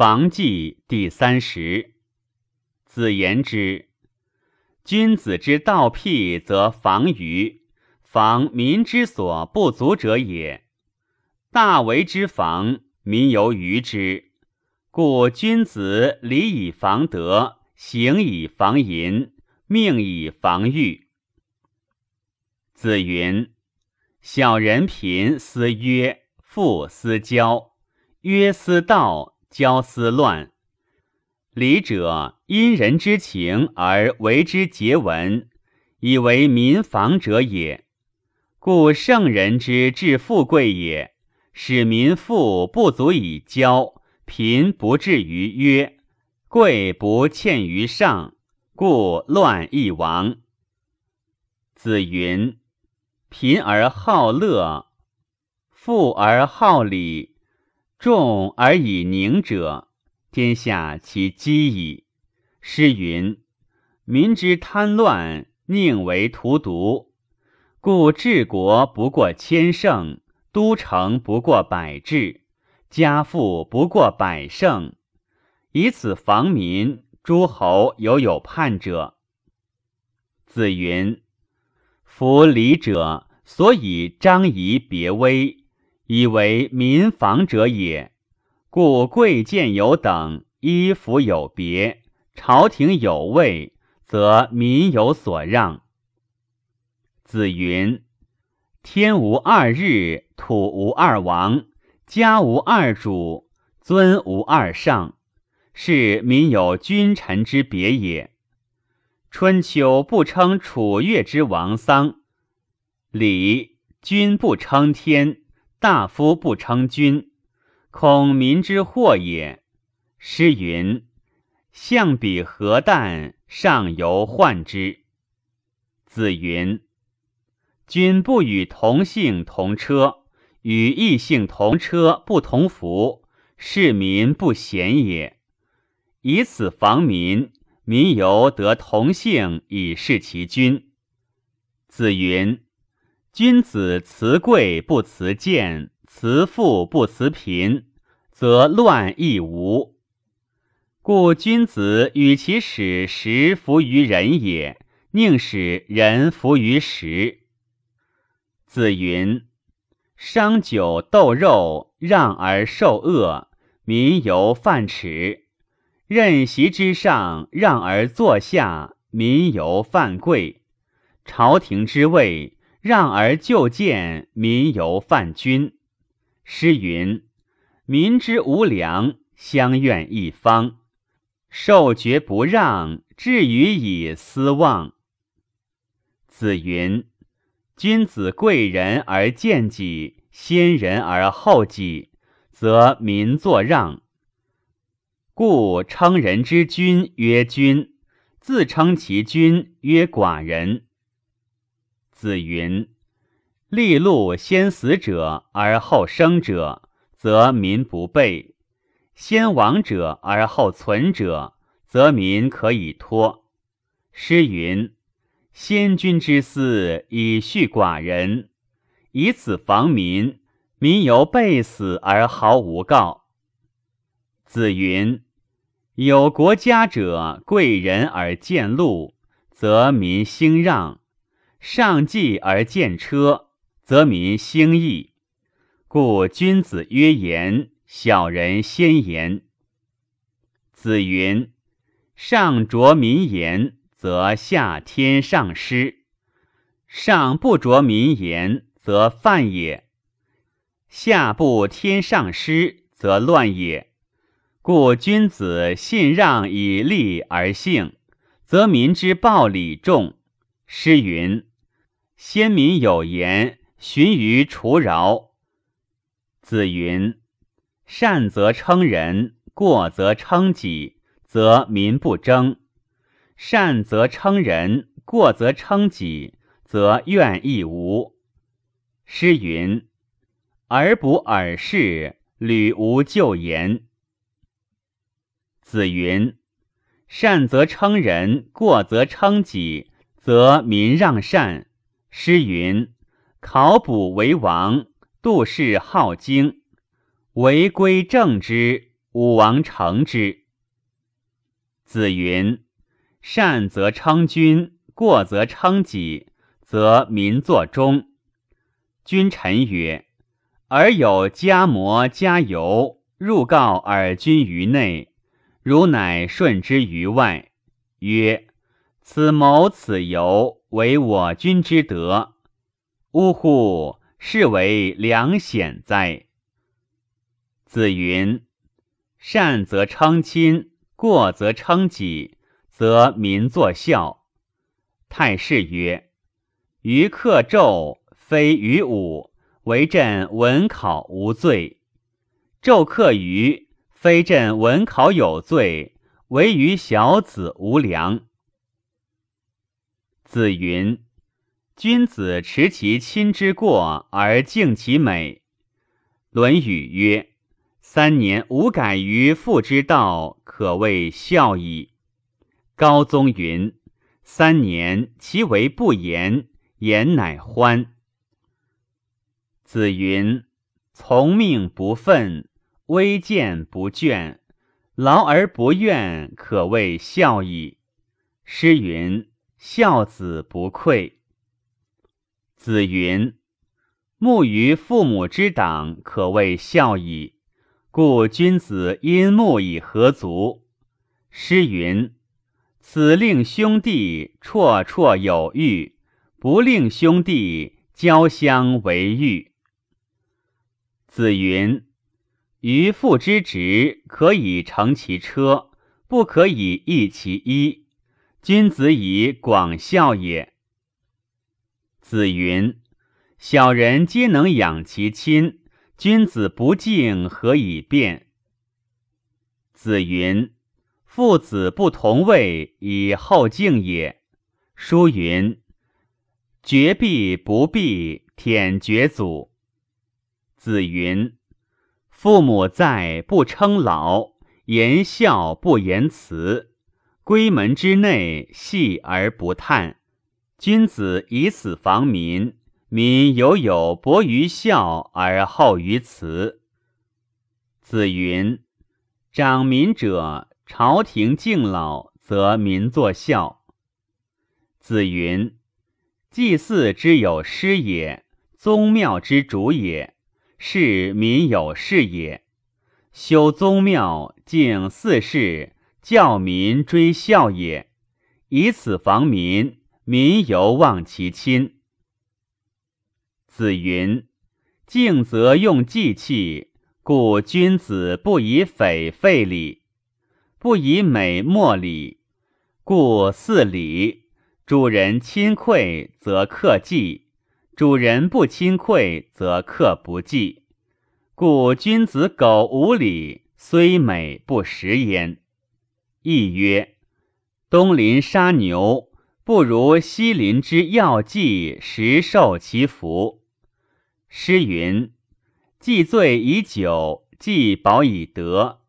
房记第三十。子言之，君子之道辟，则防于防民之所不足者也。大为之防，民由愚之。故君子礼以防德，行以防淫，命以防欲。子云：小人贫思约，富思交，约思道。交思乱，礼者因人之情而为之结文，以为民防者也。故圣人之治富贵也，使民富不足以交，贫不至于约，贵不欠于上，故乱亦亡。子云：贫而好乐，富而好礼。众而以宁者，天下其积矣。诗云：“民之贪乱，宁为荼毒。”故治国不过千乘，都城不过百治，家富不过百胜。以此防民，诸侯犹有叛者。子云：“夫礼者，所以张仪别威。”以为民防者也，故贵贱有等，衣服有别，朝廷有位，则民有所让。子云：天无二日，土无二王，家无二主，尊无二上，是民有君臣之别也。春秋不称楚越之王丧，礼君不称天。大夫不称君，恐民之祸也。诗云：“象比何旦，上犹患之。”子云：“君不与同姓同车，与异姓同车不同服，是民不贤也。以此防民，民犹得同姓以事其君。”子云。君子辞贵不辞贱，辞富不辞贫，则乱亦无。故君子与其使时服于人也，宁使人服于时。子云：“商酒斗肉，让而受恶，民犹犯耻；任席之上，让而坐下，民犹犯贵；朝廷之位。”让而就见，民犹犯君。诗云：“民之无良，相怨一方；受爵不让，至于以私望。”子云：“君子贵人而贱己，先人而后己，则民作让。故称人之君曰君，自称其君曰寡人。”子云：“利禄先死者而后生者，则民不备；先亡者而后存者，则民可以托。”诗云：“先君之思以恤寡人，以此防民，民犹备死而毫无告。”子云：“有国家者，贵人而贱禄，则民兴让。”上计而见车，则民兴义。故君子曰言，小人先言。子云：上着民言，则下天上师；上不着民言，则犯也；下不天上师，则乱也。故君子信让以利而幸，则民之暴礼重。诗云。先民有言：“循于除饶。”子云：“善则称人，过则称己，则民不争；善则称人，过则称己，则怨亦无。”诗云：“而不尔事，屡无旧言。”子云：“善则称人，过则称己，则民让善。”诗云：“考卜为王，杜氏好经，为归正之，武王成之。子云：“善则称君，过则称己，则民作忠。”君臣曰：“尔有家摩加油，入告尔君于内，汝乃顺之于外。”曰：“此谋此由，为我君之德。”呜呼！是为良险哉。子云：“善则称亲，过则称己，则民作孝。”太师曰：“于克纣，非于武，为朕文考无罪；纣克于，非朕文考有罪，为于小子无良。”子云。君子持其亲之过而敬其美。论语曰：“三年无改于父之道，可谓孝矣。”高宗云：“三年其为不言，言乃欢。”子云：“从命不愤，微见不倦，劳而不怨，可谓孝矣。”诗云：“孝子不愧。”子云：“慕于父母之党，可谓孝矣。故君子因慕以何足？”诗云：“此令兄弟绰绰有余，不令兄弟交相为欲。”子云：“于父之职，可以乘其车，不可以易其衣。君子以广孝也。”子云：“小人皆能养其亲，君子不敬，何以辩？”子云：“父子不同位，以后敬也。”书云：“绝必不避，舔绝祖。”子云：“父母在，不称老；言孝不言辞。闺门之内，细而不叹。”君子以死防民，民犹有薄于孝而厚于慈。子云：“长民者，朝廷敬老，则民作孝。”子云：“祭祀之有师也，宗庙之主也，是民有事也。修宗庙，敬祀事，教民追孝也。以此防民。”民犹忘其亲。子云：“敬则用祭器，故君子不以匪废礼，不以美莫礼，故四礼。主人亲馈，则克祭；主人不亲馈，则克不祭。故君子苟无礼，虽美不食焉。”亦曰：“东邻杀牛。”不如西邻之要祭，实受其福。诗云：“既醉以酒，既饱以德。”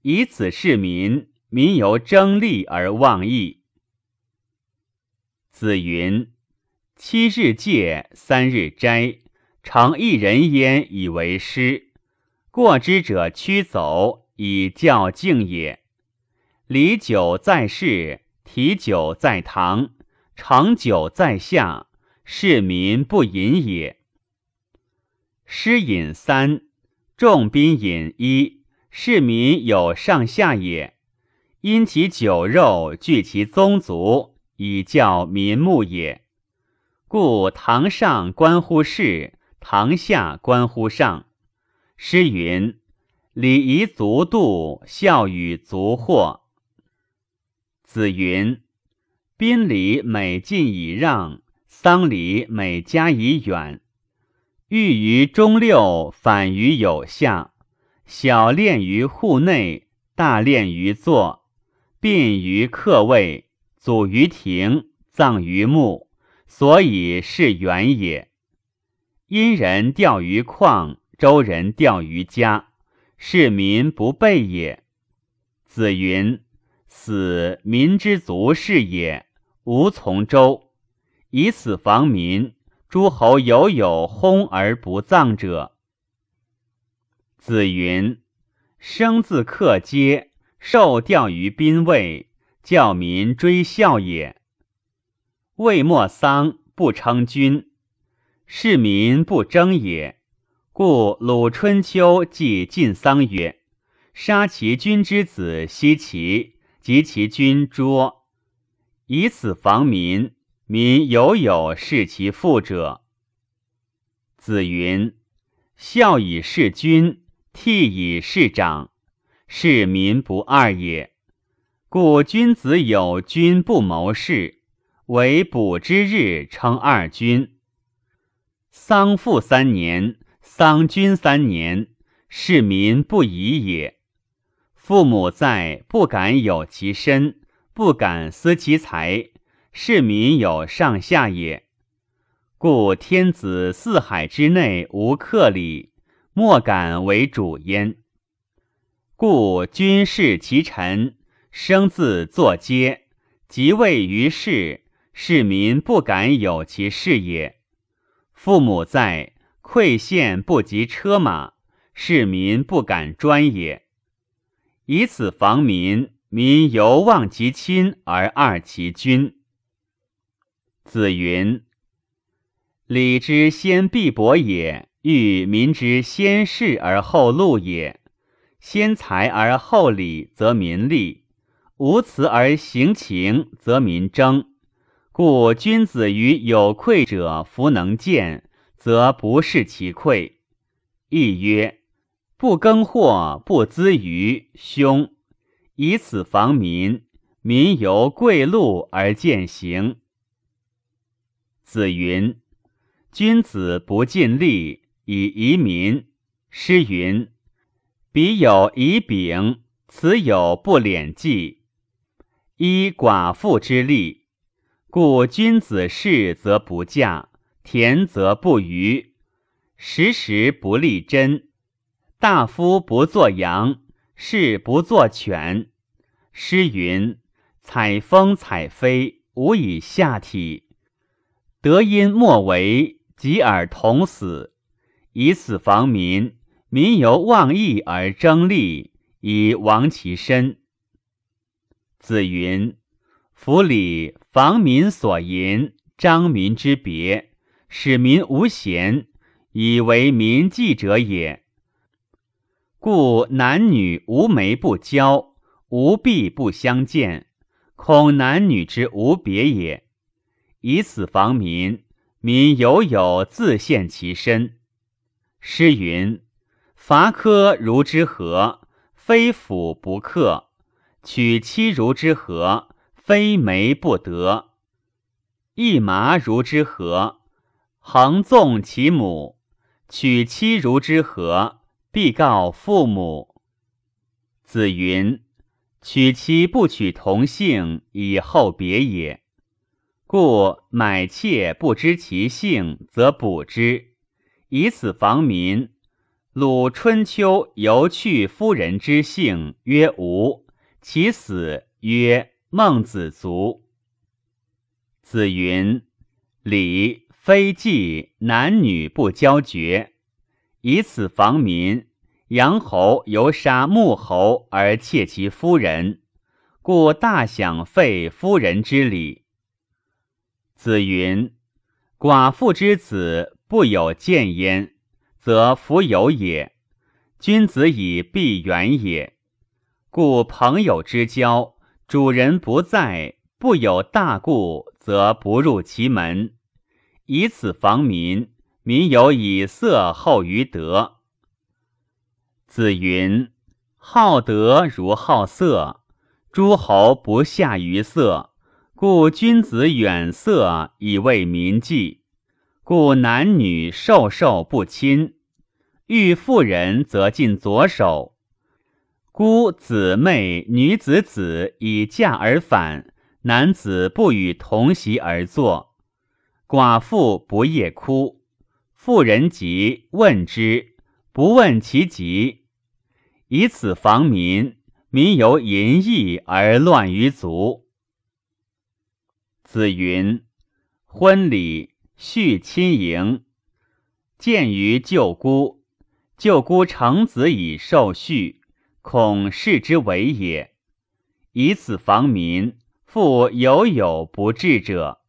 以此示民，民由争利而忘义。子云：“七日戒，三日斋，常一人焉以为师。过之者驱走，以教敬也。礼酒在室。”提酒在堂，盛酒在下，市民不饮也。诗饮三，众宾饮一，市民有上下也。因其酒肉聚其宗族，以教民目也。故堂上关乎事，堂下关乎上。诗云：“礼仪足度，孝与足惑。”子云：“宾礼每进以让，丧礼每加以远。欲于中六，反于有下。小练于户内，大练于坐。殡于客位，祖于庭，葬于墓。所以是远也。殷人钓于旷，周人钓于家，是民不备也。”子云。死民之足是也，无从周。以此防民，诸侯犹有轰而不葬者。子云：生自克阶，受吊于宾位，教民追孝也。未末丧，不称君，是民不争也。故鲁春秋记晋丧曰：“杀其君之子，奚其及其君捉，以此防民。民犹有视其父者。”子云：“孝以事君，悌以事长，是民不二也。故君子有君不谋事，为卜之日称二君。丧父三年。”丧君三年，市民不疑也。父母在，不敢有其身，不敢思其财，是民有上下也。故天子四海之内无客礼，莫敢为主焉。故君视其臣，生自作阶，即位于世，市民不敢有其事也。父母在。馈献不及车马，市民不敢专也。以此防民，民犹忘其亲而二其君。子云：“礼之先必薄也，欲民之先事而后禄也。先财而后礼，则民利；无辞而行情，则民争。故君子于有愧者，弗能见。”则不是其愧。亦曰：不耕获，不资于凶，以此防民。民由贵禄而践行。子云：君子不尽力以遗民。诗云：彼有以柄，此有不敛计，依寡妇之力。故君子事则不嫁。田则不虞，时时不立贞。大夫不作羊，士不作犬。诗云：“采风采飞，无以下体。德因莫为，及尔同死。以死防民，民由忘义而争利，以亡其身。”子云：“夫礼，防民所淫，彰民之别。”使民无贤，以为民计者也。故男女无媒不交，无婢不相见，恐男女之无别也。以此防民，民犹有自献其身。诗云：“伐柯如之何？非斧不克。取妻如之何？非媒不得。一麻如之何？”横纵其母，取妻如之何？必告父母。子云：娶妻不娶同姓，以后别也。故买妾不知其姓，则补之，以此防民。鲁春秋犹去夫人之姓，曰吴。其死曰孟子卒。子云：礼。非祭男女不交绝，以此防民。阳侯犹杀穆侯而窃其夫人，故大享废夫人之礼。子云：寡妇之子不有见焉，则弗有也。君子以必远也。故朋友之交，主人不在，不有大故，则不入其门。以此防民，民有以色厚于德。子云：好德如好色，诸侯不下于色，故君子远色以为民计。故男女授受不亲，欲妇人则尽左手。姑姊妹女子子以嫁而返，男子不与同席而坐。寡妇不夜哭，妇人疾问之，不问其疾，以此防民。民由淫逸而乱于族。子云：婚礼续亲迎，见于舅姑。舅姑成子以受序，恐事之为也。以此防民，复有有不治者。